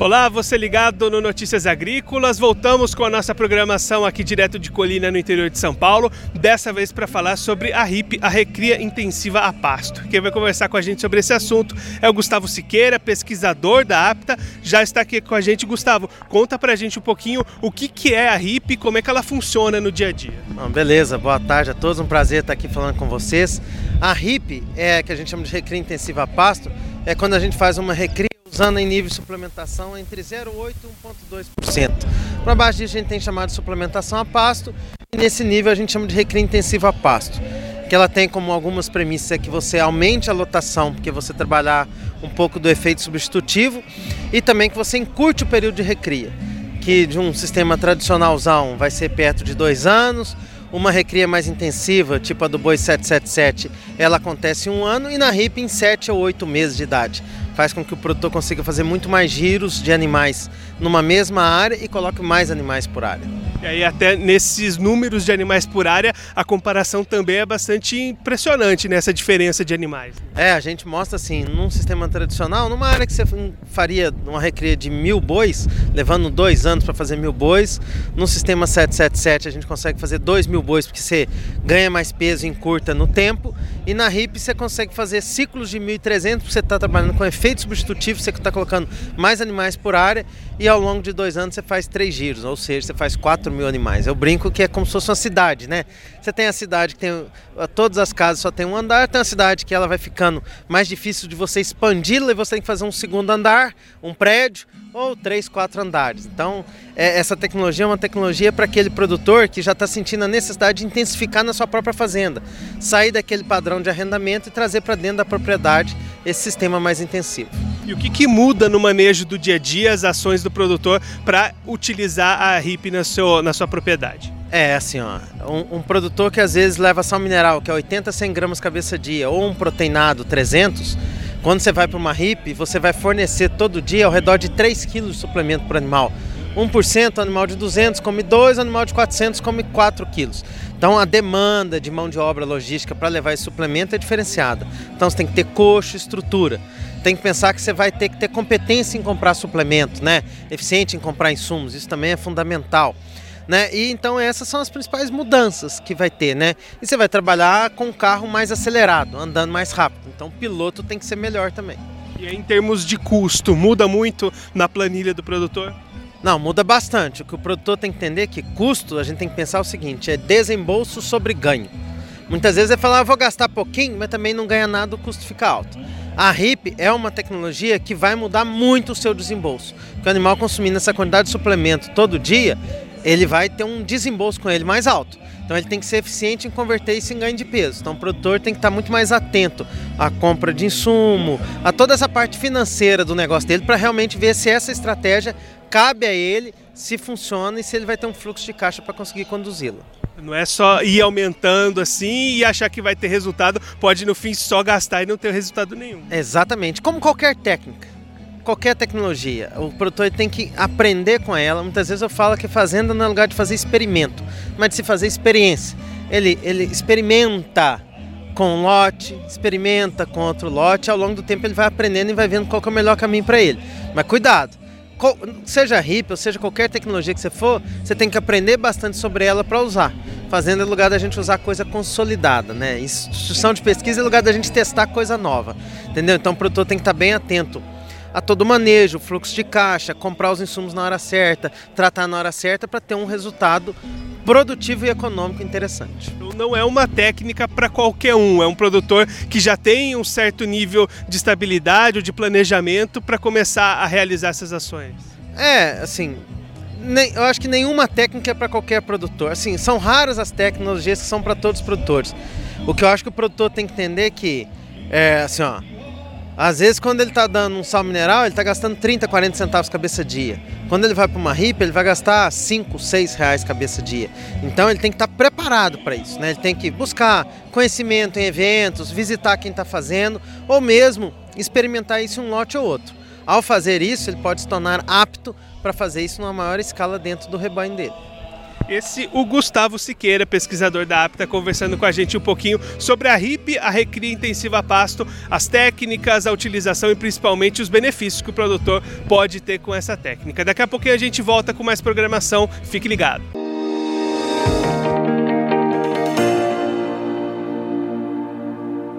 Olá, você ligado no Notícias Agrícolas. Voltamos com a nossa programação aqui direto de Colina, no interior de São Paulo. Dessa vez para falar sobre a RIP, a Recria Intensiva a Pasto. Quem vai conversar com a gente sobre esse assunto é o Gustavo Siqueira, pesquisador da APTA. Já está aqui com a gente. Gustavo, conta para a gente um pouquinho o que, que é a RIP e como é que ela funciona no dia a dia. Bom, beleza, boa tarde a todos. Um prazer estar aqui falando com vocês. A RIP é que a gente chama de Recria Intensiva a Pasto. É quando a gente faz uma recria usando em nível de suplementação entre 0,8% e 1,2%. Para baixo disso a gente tem chamado de suplementação a pasto e nesse nível a gente chama de recria intensiva a pasto. Que ela tem como algumas premissas é que você aumente a lotação, porque você trabalhar um pouco do efeito substitutivo e também que você encurte o período de recria, que de um sistema tradicionalzão vai ser perto de dois anos, uma recria mais intensiva, tipo a do Boi 777, ela acontece em um ano e na RIP em 7 ou 8 meses de idade faz com que o produtor consiga fazer muito mais giros de animais numa mesma área e coloque mais animais por área. E aí até nesses números de animais por área, a comparação também é bastante impressionante nessa diferença de animais. É, a gente mostra assim, num sistema tradicional, numa área que você faria uma recria de mil bois, levando dois anos para fazer mil bois, no sistema 777 a gente consegue fazer dois mil bois porque você ganha mais peso em curta no tempo e na RIP você consegue fazer ciclos de 1.300 porque você está trabalhando com efeito substitutivo, você está colocando mais animais por área e ao longo de dois anos você faz três giros, ou seja, você faz 4 mil animais. Eu brinco que é como se fosse uma cidade, né? Você tem a cidade que tem todas as casas só tem um andar, tem uma cidade que ela vai ficando mais difícil de você expandi-la e você tem que fazer um segundo andar, um prédio ou três, quatro andares. Então, é, essa tecnologia é uma tecnologia para aquele produtor que já está sentindo a necessidade de intensificar na sua própria fazenda, sair daquele padrão de arrendamento e trazer para dentro da propriedade esse sistema mais intensivo. E o que, que, muda no manejo do dia a dia, as ações do produtor para utilizar a RIP na, seu, na sua propriedade? É, assim, ó, um, um, produtor que às vezes leva sal mineral, que é 80 a 100 gramas cabeça dia, ou um proteinado 300, quando você vai para uma RIP, você vai fornecer todo dia ao redor de 3 quilos de suplemento para animal. 1%, animal de 200 come 2, animal de 400 come 4 quilos. Então a demanda de mão de obra logística para levar esse suplemento é diferenciada. Então você tem que ter coxo, estrutura tem que pensar que você vai ter que ter competência em comprar suplemento, né? Eficiente em comprar insumos, isso também é fundamental. Né? E então essas são as principais mudanças que vai ter, né? E você vai trabalhar com um carro mais acelerado, andando mais rápido. Então o piloto tem que ser melhor também. E em termos de custo, muda muito na planilha do produtor? Não, muda bastante. O que o produtor tem que entender é que custo, a gente tem que pensar o seguinte, é desembolso sobre ganho. Muitas vezes é falar, ah, vou gastar pouquinho, mas também não ganha nada, o custo fica alto. A RIP é uma tecnologia que vai mudar muito o seu desembolso. Porque o animal consumindo essa quantidade de suplemento todo dia, ele vai ter um desembolso com ele mais alto. Então ele tem que ser eficiente em converter isso em ganho de peso. Então o produtor tem que estar muito mais atento à compra de insumo, a toda essa parte financeira do negócio dele para realmente ver se essa estratégia cabe a ele, se funciona e se ele vai ter um fluxo de caixa para conseguir conduzi-la. Não é só ir aumentando assim e achar que vai ter resultado, pode no fim só gastar e não ter resultado nenhum. Exatamente, como qualquer técnica, qualquer tecnologia, o produtor tem que aprender com ela. Muitas vezes eu falo que fazenda não é lugar de fazer experimento, mas de se fazer experiência. Ele, ele experimenta com um lote, experimenta com outro lote, ao longo do tempo ele vai aprendendo e vai vendo qual é o melhor caminho para ele. Mas cuidado, seja RIP ou seja qualquer tecnologia que você for, você tem que aprender bastante sobre ela para usar. Fazendo é lugar da gente usar coisa consolidada, né? Instituição de pesquisa é lugar da gente testar coisa nova, entendeu? Então o produtor tem que estar bem atento a todo manejo, fluxo de caixa, comprar os insumos na hora certa, tratar na hora certa para ter um resultado produtivo e econômico interessante. Então, não é uma técnica para qualquer um, é um produtor que já tem um certo nível de estabilidade ou de planejamento para começar a realizar essas ações. É, assim, eu acho que nenhuma técnica é para qualquer produtor. Assim, são raras as tecnologias que são para todos os produtores. O que eu acho que o produtor tem que entender é que, é, assim, ó, às vezes, quando ele está dando um sal mineral, ele está gastando 30, 40 centavos cabeça dia. Quando ele vai para uma RIP, ele vai gastar 5, 6 reais cabeça dia. Então, ele tem que estar tá preparado para isso. Né? Ele tem que buscar conhecimento em eventos, visitar quem está fazendo, ou mesmo experimentar isso em um lote ou outro. Ao fazer isso, ele pode se tornar apto para fazer isso numa maior escala dentro do rebanho dele. Esse o Gustavo Siqueira, pesquisador da APTA, conversando com a gente um pouquinho sobre a RIP, a recria intensiva pasto, as técnicas, a utilização e principalmente os benefícios que o produtor pode ter com essa técnica. Daqui a pouquinho a gente volta com mais programação. Fique ligado.